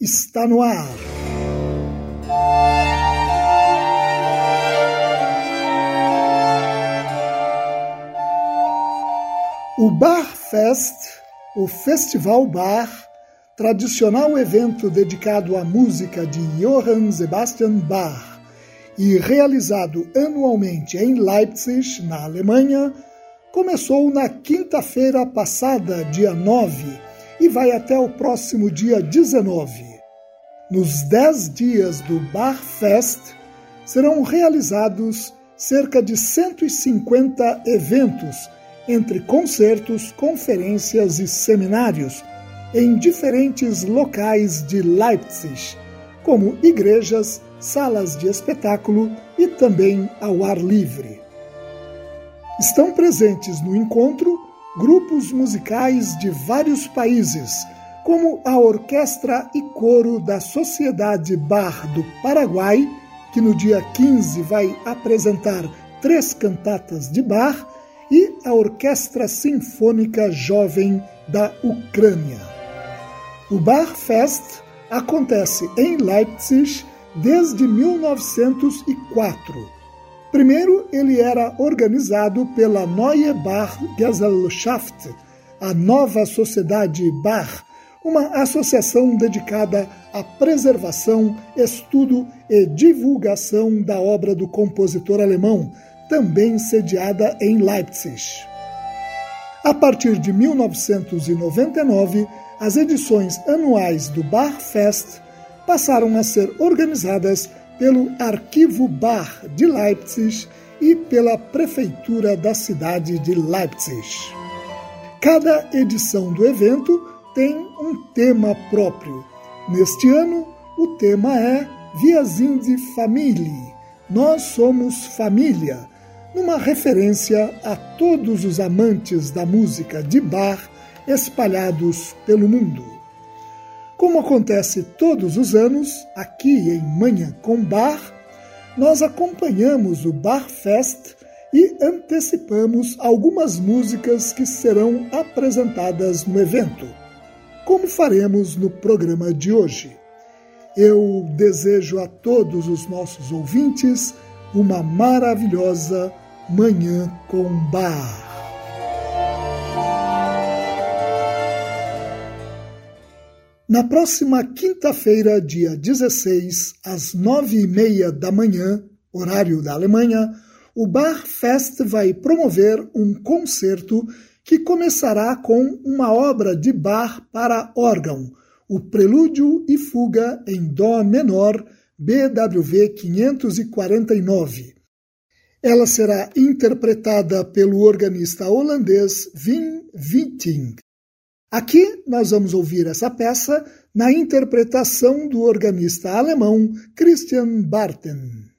está no ar. O Bar Fest, o Festival Bar, tradicional evento dedicado à música de Johann Sebastian Bach e realizado anualmente em Leipzig, na Alemanha, começou na quinta-feira passada, dia 9 e vai até o próximo dia 19. Nos dez dias do Bar Fest serão realizados cerca de 150 eventos, entre concertos, conferências e seminários, em diferentes locais de Leipzig, como igrejas, salas de espetáculo e também ao ar livre. Estão presentes no encontro grupos musicais de vários países, como a Orquestra e Coro da Sociedade Bar do Paraguai, que no dia 15 vai apresentar três cantatas de Bar, e a Orquestra Sinfônica Jovem da Ucrânia. O Bar Fest acontece em Leipzig desde 1904 Primeiro, ele era organizado pela Neue Bach Gesellschaft, a nova sociedade Bach, uma associação dedicada à preservação, estudo e divulgação da obra do compositor alemão, também sediada em Leipzig. A partir de 1999, as edições anuais do Bach Fest passaram a ser organizadas pelo Arquivo Bar de Leipzig e pela Prefeitura da cidade de Leipzig. Cada edição do evento tem um tema próprio. Neste ano, o tema é Wir sind Familie. Nós somos família, numa referência a todos os amantes da música de bar espalhados pelo mundo. Como acontece todos os anos, aqui em Manhã com Bar, nós acompanhamos o Bar Fest e antecipamos algumas músicas que serão apresentadas no evento, como faremos no programa de hoje. Eu desejo a todos os nossos ouvintes uma maravilhosa Manhã com Bar. Na próxima quinta-feira, dia 16, às nove e meia da manhã, horário da Alemanha, o Bar Fest vai promover um concerto que começará com uma obra de Bar para órgão, o Prelúdio e Fuga em Dó menor, BWV 549. Ela será interpretada pelo organista holandês Wim Witting. Aqui nós vamos ouvir essa peça na interpretação do organista alemão Christian Barten.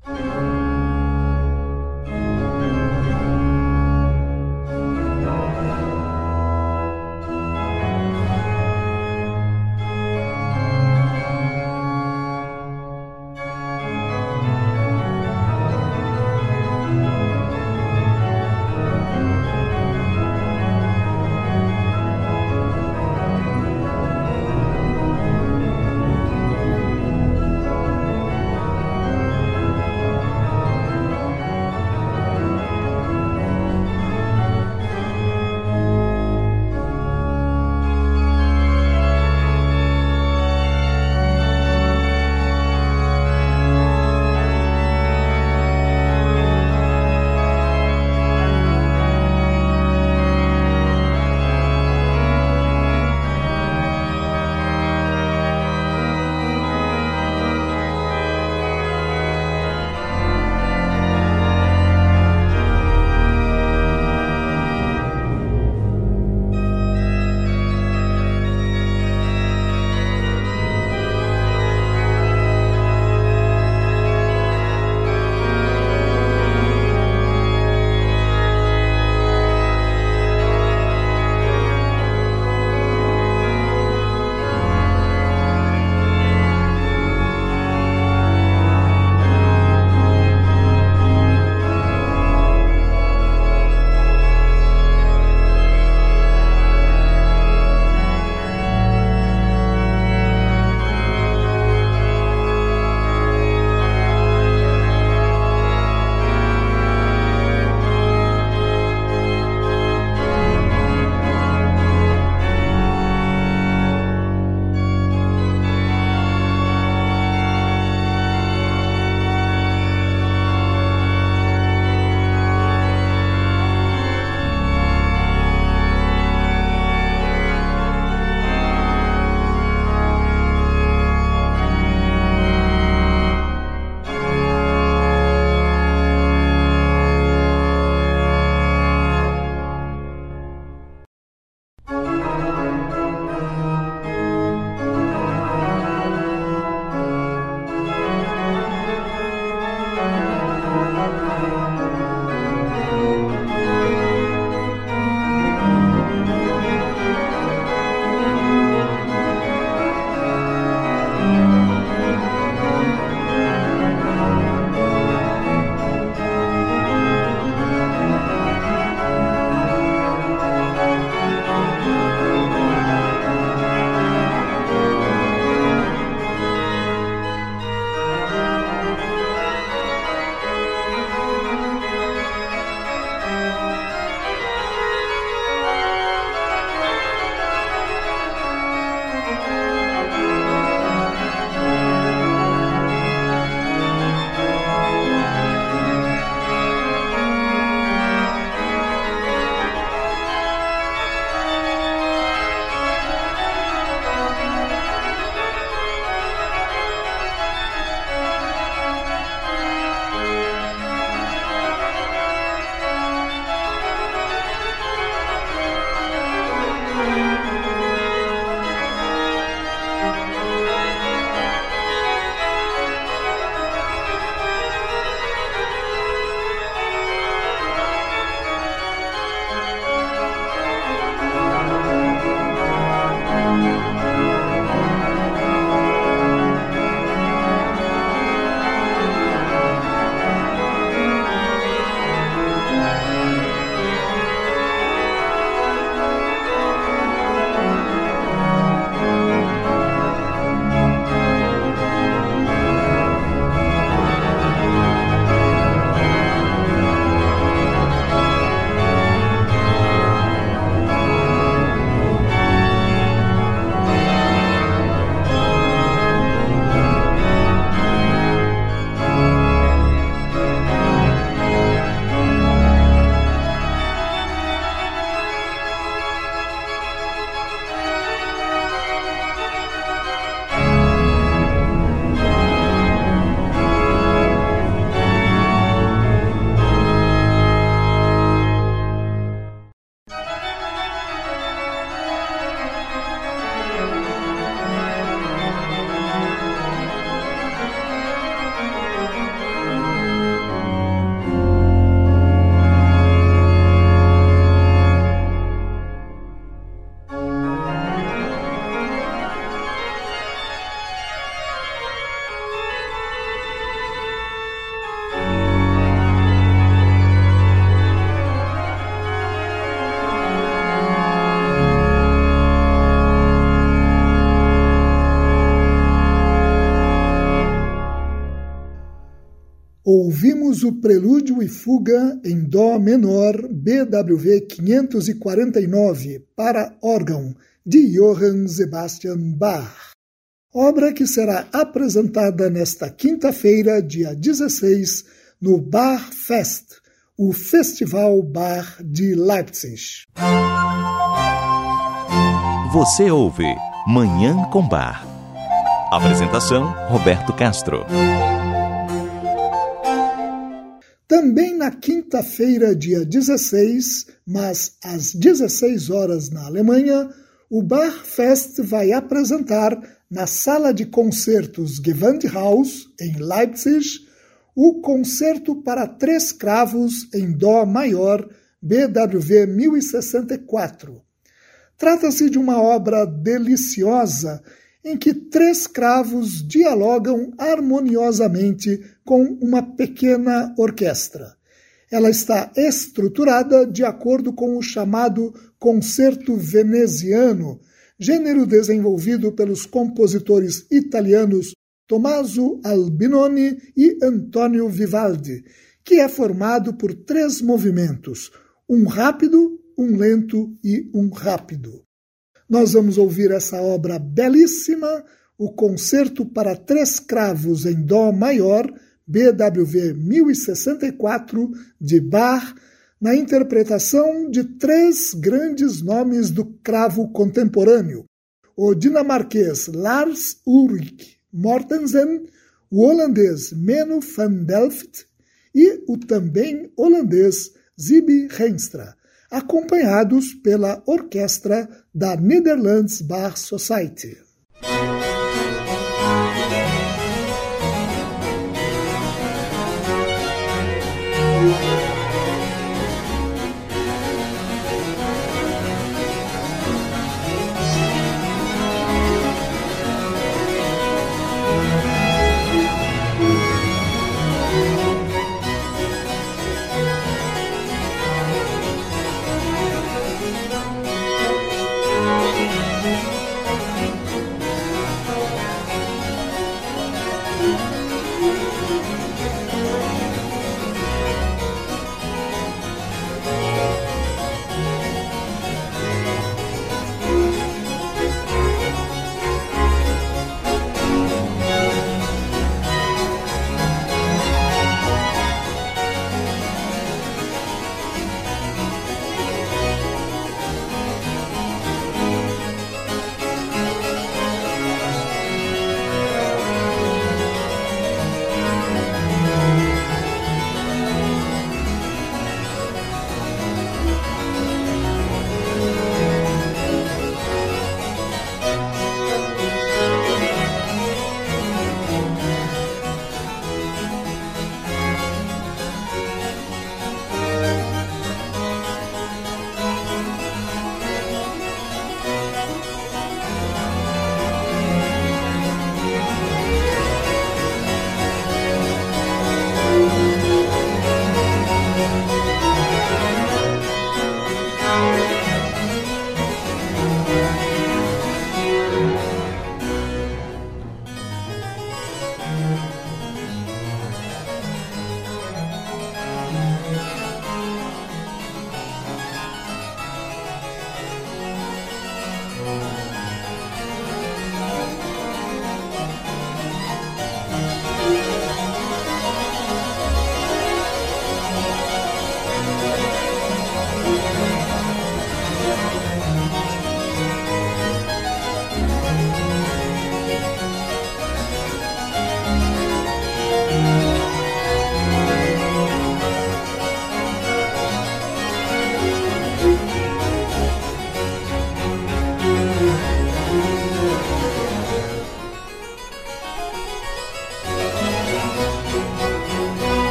O prelúdio e fuga em Dó menor BWV 549 para órgão de Johann Sebastian Bach. Obra que será apresentada nesta quinta-feira, dia 16, no Bar Fest, o Festival Bar de Leipzig. Você ouve Manhã com Bar. Apresentação: Roberto Castro. Também na quinta-feira, dia 16, mas às 16 horas na Alemanha, o Bar Fest vai apresentar na sala de concertos Gewandhaus, em Leipzig, o Concerto para Três Cravos em Dó Maior, BWV 1064. Trata-se de uma obra deliciosa em que três cravos dialogam harmoniosamente com uma pequena orquestra. Ela está estruturada de acordo com o chamado concerto veneziano, gênero desenvolvido pelos compositores italianos Tommaso Albinoni e Antonio Vivaldi, que é formado por três movimentos: um rápido, um lento e um rápido. Nós vamos ouvir essa obra belíssima, o Concerto para Três Cravos em Dó Maior, BWV 1064, de Bach, na interpretação de três grandes nomes do cravo contemporâneo: o dinamarquês Lars Ulrik Mortensen, o holandês Menno van Delft e o também holandês Zibi Renstra acompanhados pela orquestra da Netherlands Bar Society.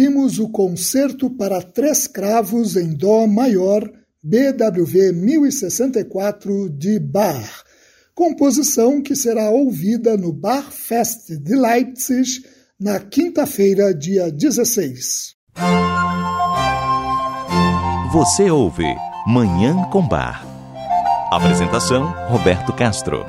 Ouvimos o Concerto para Três Cravos em Dó Maior, BWV 1064 de Bach, composição que será ouvida no Bar Fest de Leipzig na quinta-feira, dia 16. Você ouve Manhã com Bar. Apresentação: Roberto Castro.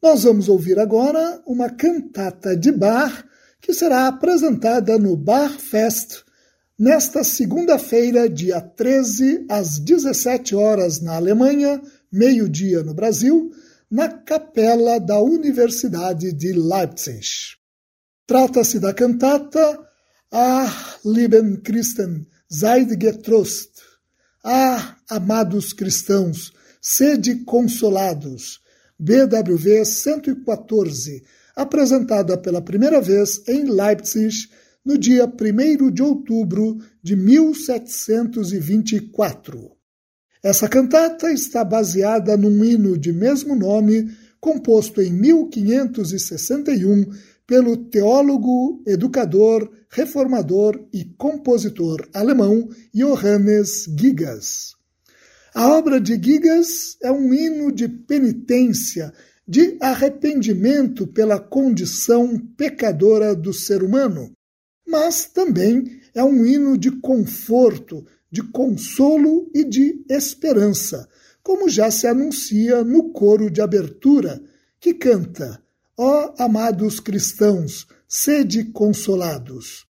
Nós vamos ouvir agora uma cantata de bar que será apresentada no Bar Fest nesta segunda-feira, dia 13, às 17 horas na Alemanha, meio-dia no Brasil, na capela da Universidade de Leipzig. Trata-se da cantata Ah, lieben Christen, seid getrost. Ah, amados cristãos, sede consolados BWV 114, apresentada pela primeira vez em Leipzig no dia 1 de outubro de 1724. Essa cantata está baseada num hino de mesmo nome, composto em 1561 pelo teólogo, educador, reformador e compositor alemão Johannes Gigas. A obra de Gigas é um hino de penitência, de arrependimento pela condição pecadora do ser humano, mas também é um hino de conforto, de consolo e de esperança, como já se anuncia no coro de abertura, que canta: Ó oh, amados cristãos, sede consolados.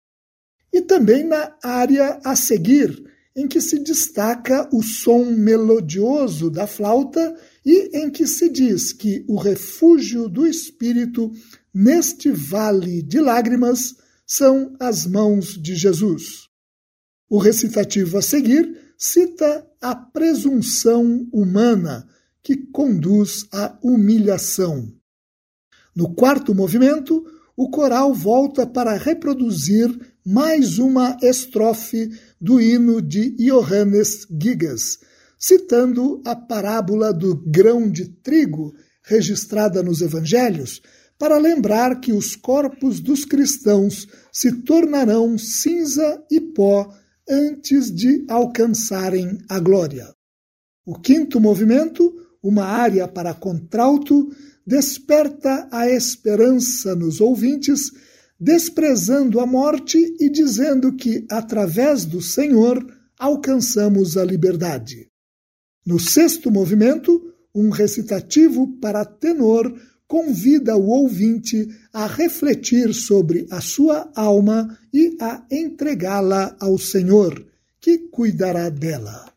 E também na área a seguir, em que se destaca o som melodioso da flauta e em que se diz que o refúgio do espírito neste vale de lágrimas são as mãos de Jesus. O recitativo a seguir cita a presunção humana que conduz à humilhação. No quarto movimento, o coral volta para reproduzir mais uma estrofe do hino de Johannes Gigas, citando a parábola do grão de trigo registrada nos evangelhos, para lembrar que os corpos dos cristãos se tornarão cinza e pó antes de alcançarem a glória. O quinto movimento, uma área para contralto, desperta a esperança nos ouvintes, desprezando a morte e dizendo que, através do Senhor, alcançamos a liberdade. No sexto movimento, um recitativo para tenor convida o ouvinte a refletir sobre a sua alma e a entregá-la ao Senhor, que cuidará dela.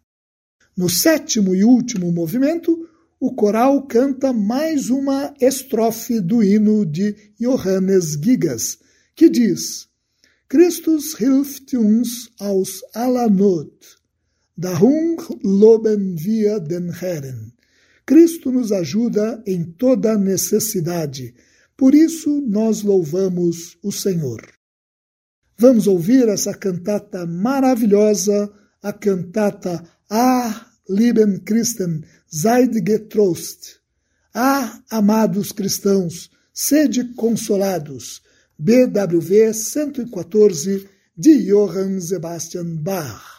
No sétimo e último movimento, o coral canta mais uma estrofe do hino de Johannes Gigas, que diz: Christus hilft uns aus aller Not, darum loben wir den Herrn. Cristo nos ajuda em toda necessidade, por isso nós louvamos o Senhor. Vamos ouvir essa cantata maravilhosa, a cantata Ah, lieben Christen, seid getrost. Ah, amados cristãos, sede consolados. BWV 114 de Johann Sebastian Bach.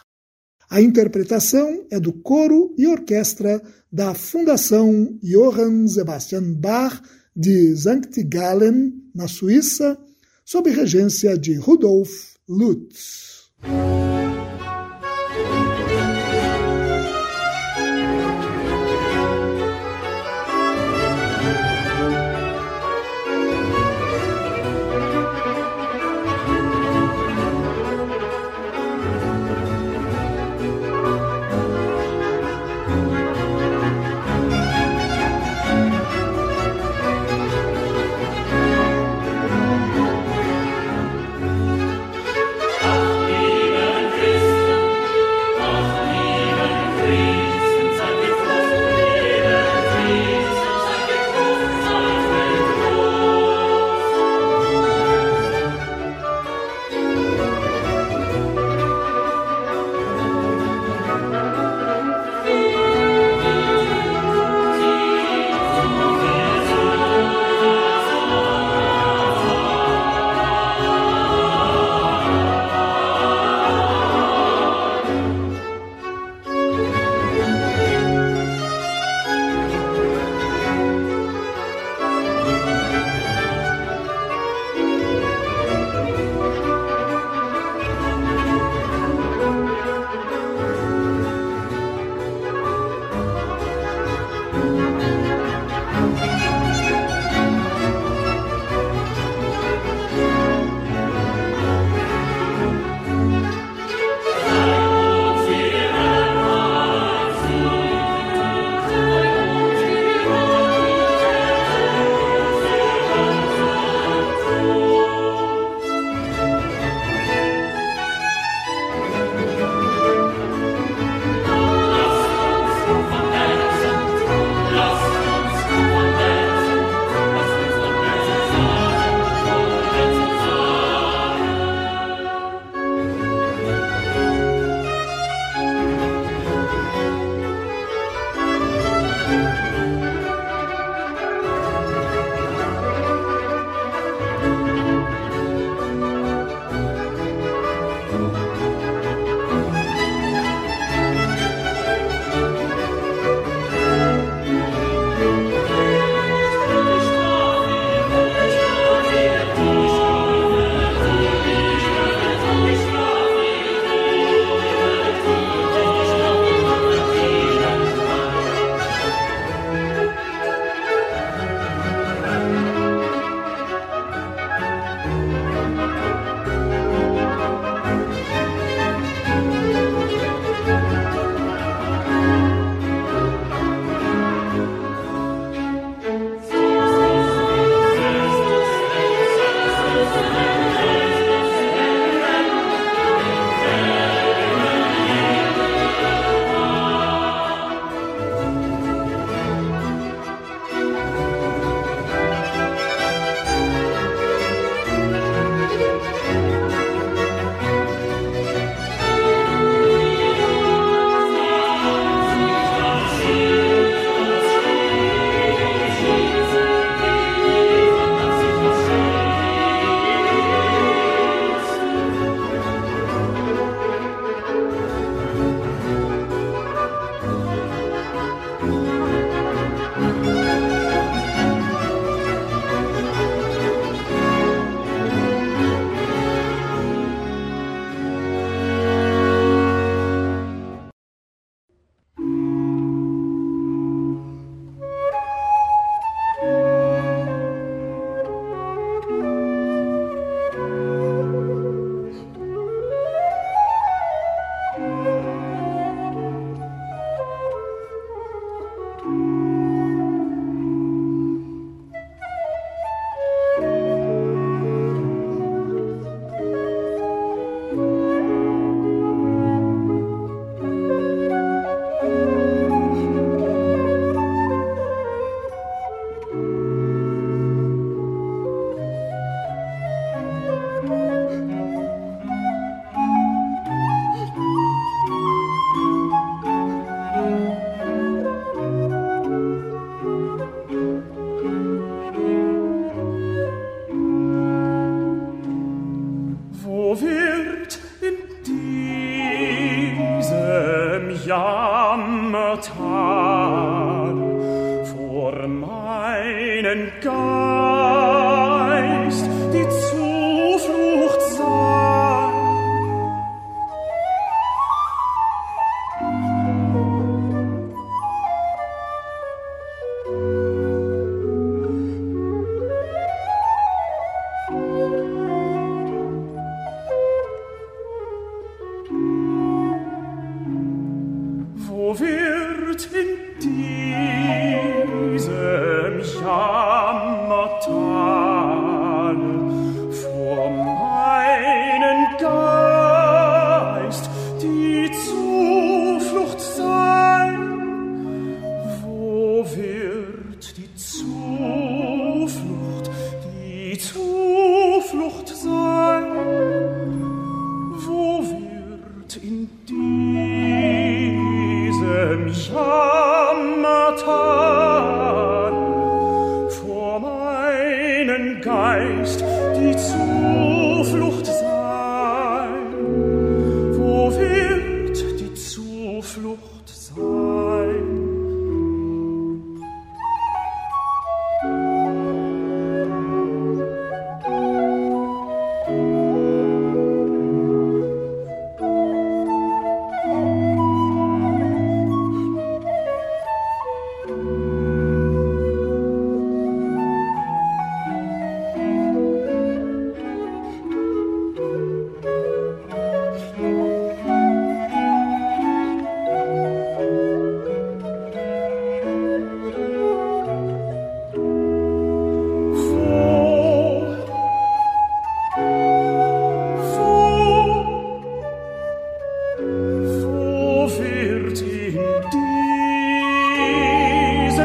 A interpretação é do coro e orquestra da Fundação Johann Sebastian Bach de St. Gallen, na Suíça, sob regência de Rudolf Lutz.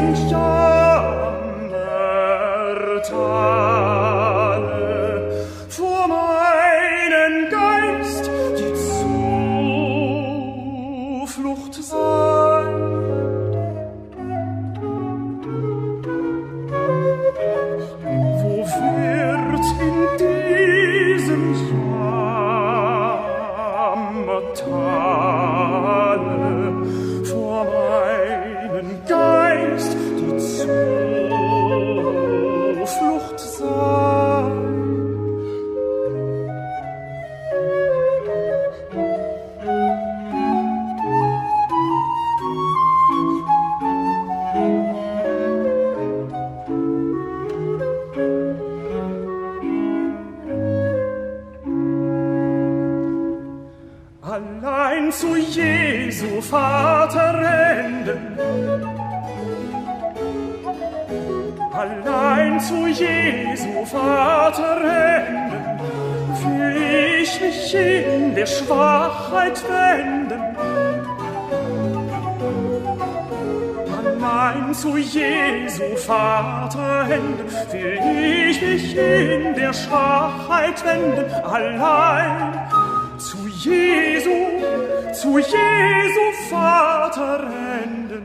in Stern der Tag. Schwachheit wenden. Allein zu Jesu, zu Jesu Vaterhänden.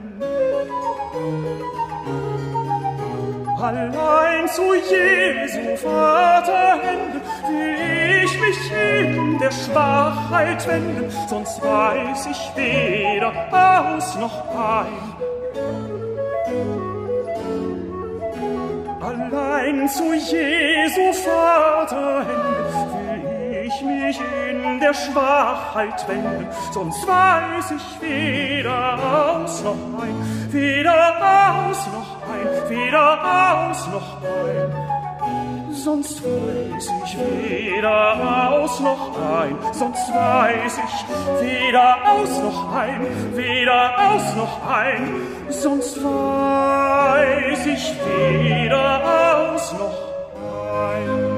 Allein zu Jesu Vaterhänden will ich mich in der Schwachheit wenden, sonst weiß ich weder aus noch ein. Allein zu Jesu Vaterhänden will ich mich in der Schwachheit wenden, sonst weiß ich weder aus noch ein, weder aus noch ein, weder aus noch ein. Sonst weiß ich weder aus noch ein, sonst weiß ich weder aus noch ein, weder aus noch ein, sonst weiß ich weder aus noch ein.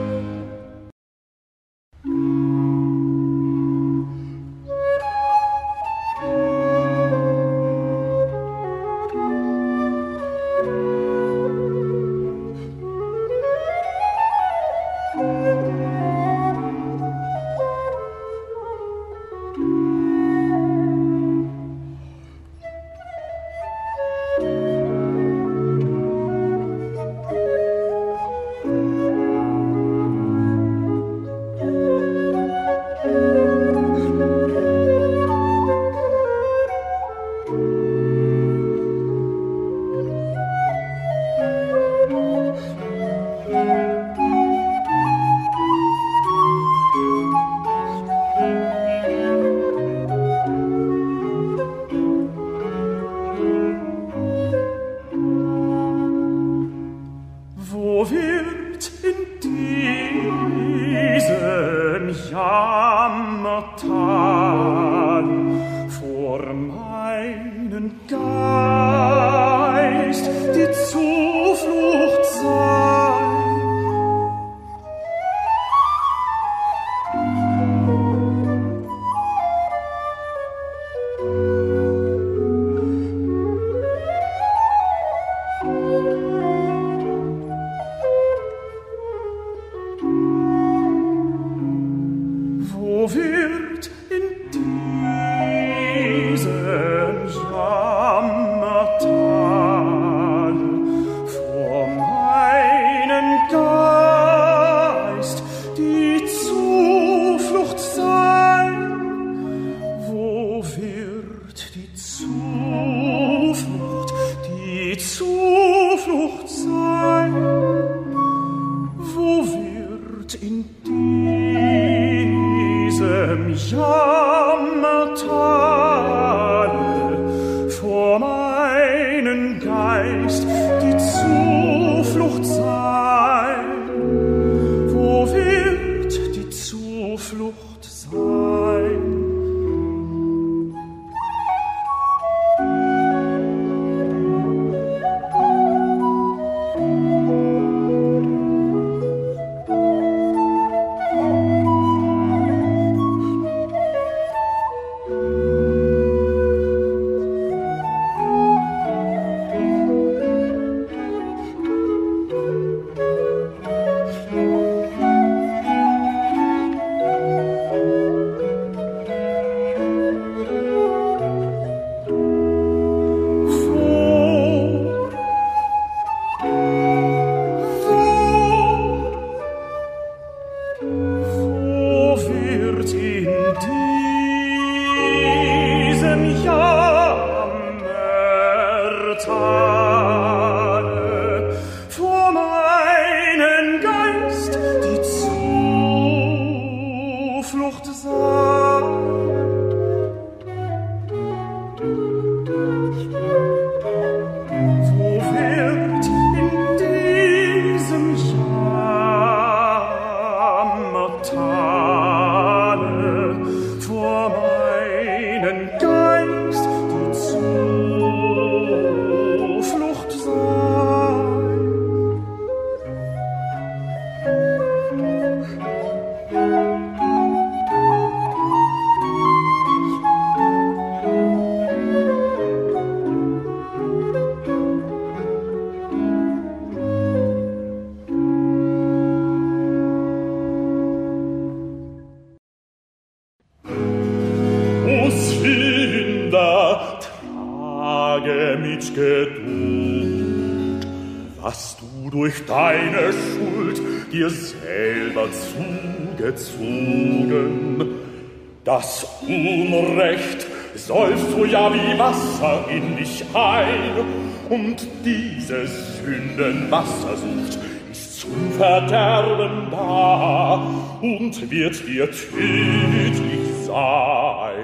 Dich ein, und dieses Sündenwassersucht ist zum Verderben da und wird dir tödlich sein.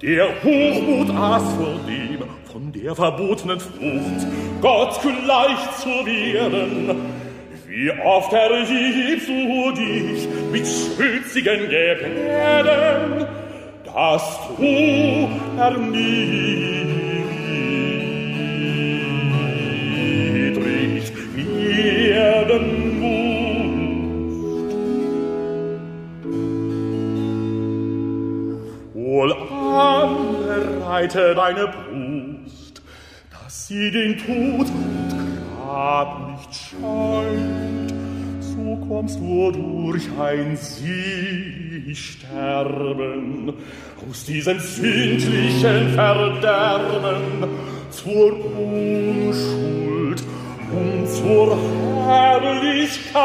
Der Hochmut aß vor dem, von der verbotenen Frucht, Gott gleich zu werden. Wie oft erhiebst du dich mit schützigen Gebärden, dass du erniedrigt werden musst. Wohl anbereite deine Brust, dass sie den Tod und Grab nicht scheut, kommst durch ein Sie sterben aus diesem sündlichen Verderben zur Unschuld und zur Herrlichkeit.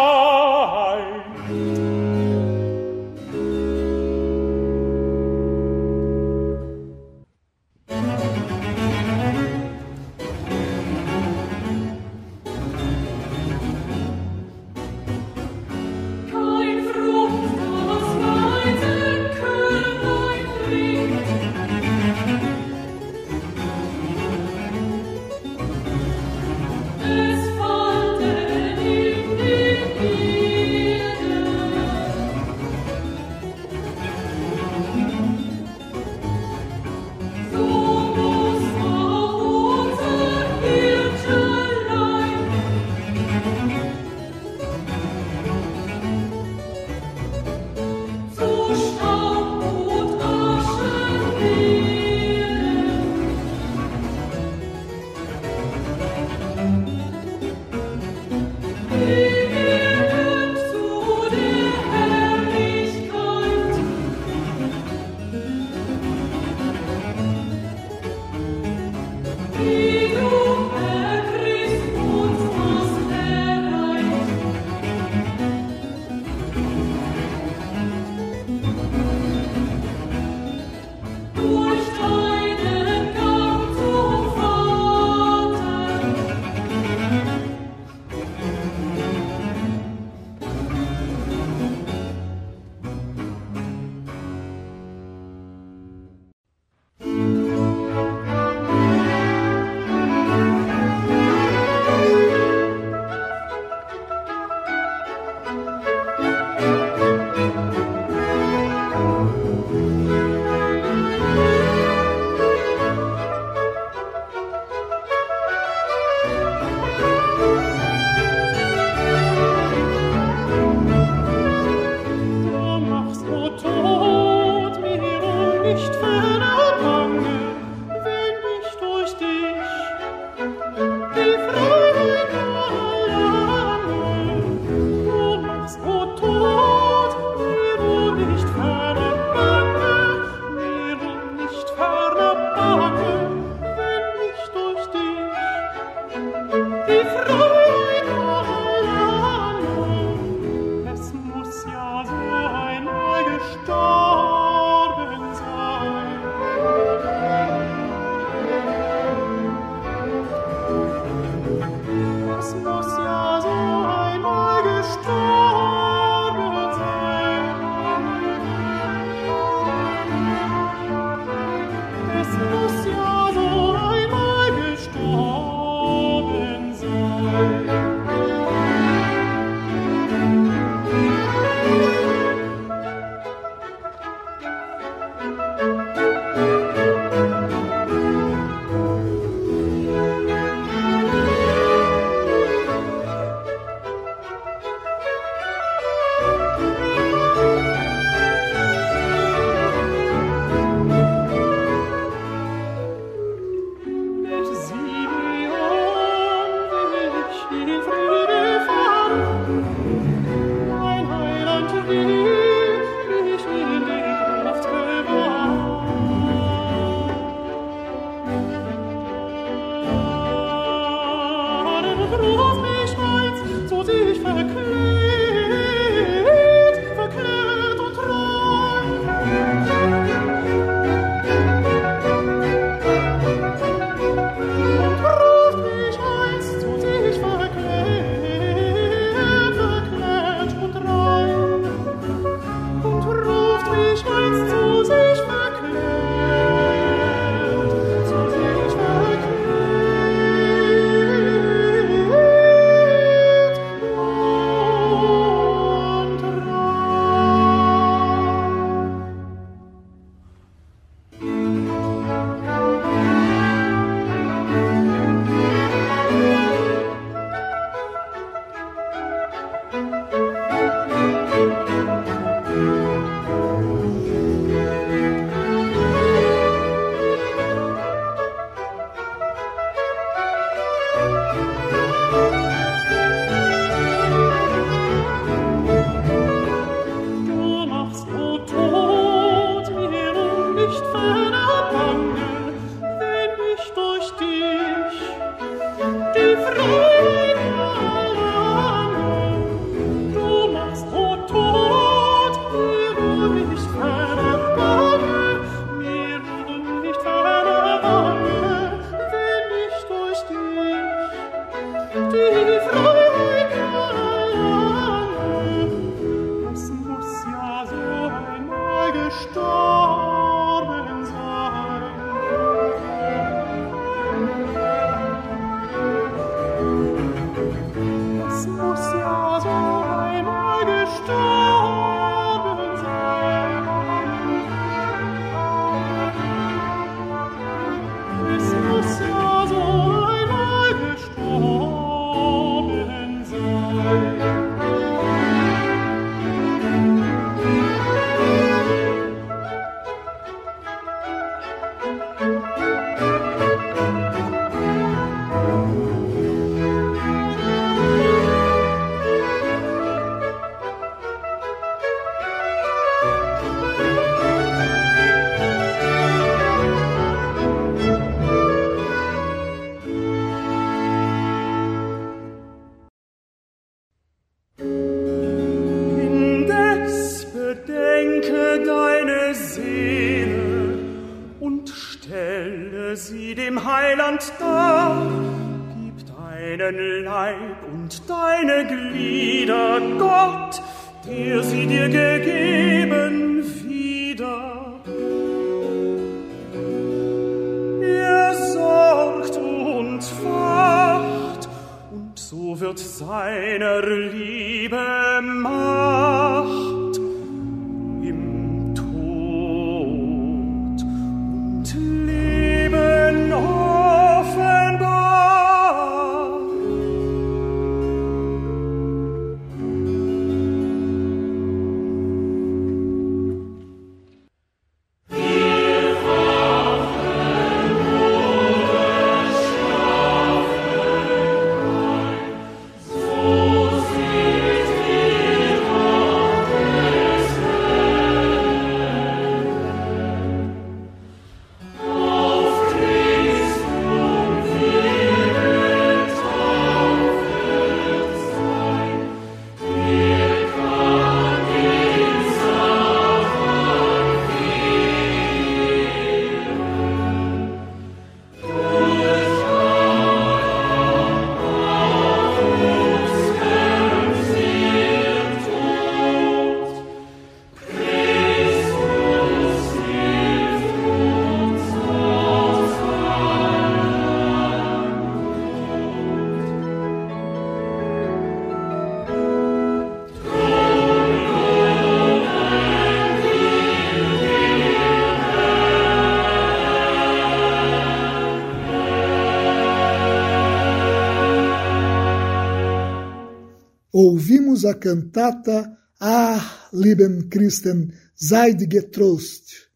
A cantata Ah, lieben Christen, seid getrost.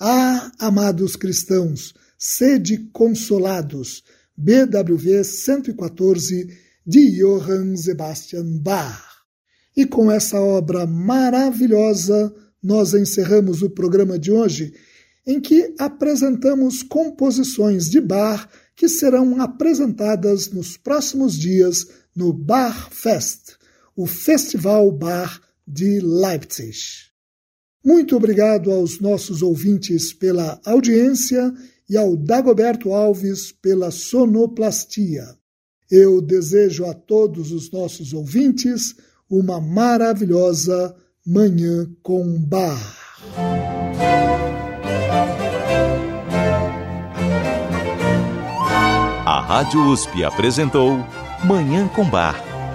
Ah, amados cristãos, sede consolados. BWV 114 de Johann Sebastian Bach. E com essa obra maravilhosa, nós encerramos o programa de hoje, em que apresentamos composições de Bach que serão apresentadas nos próximos dias no Bar Fest, o Festival Bar de Leipzig. Muito obrigado aos nossos ouvintes pela audiência e ao Dagoberto Alves pela sonoplastia. Eu desejo a todos os nossos ouvintes uma maravilhosa Manhã com Bar. A Rádio USP apresentou Manhã com Bar.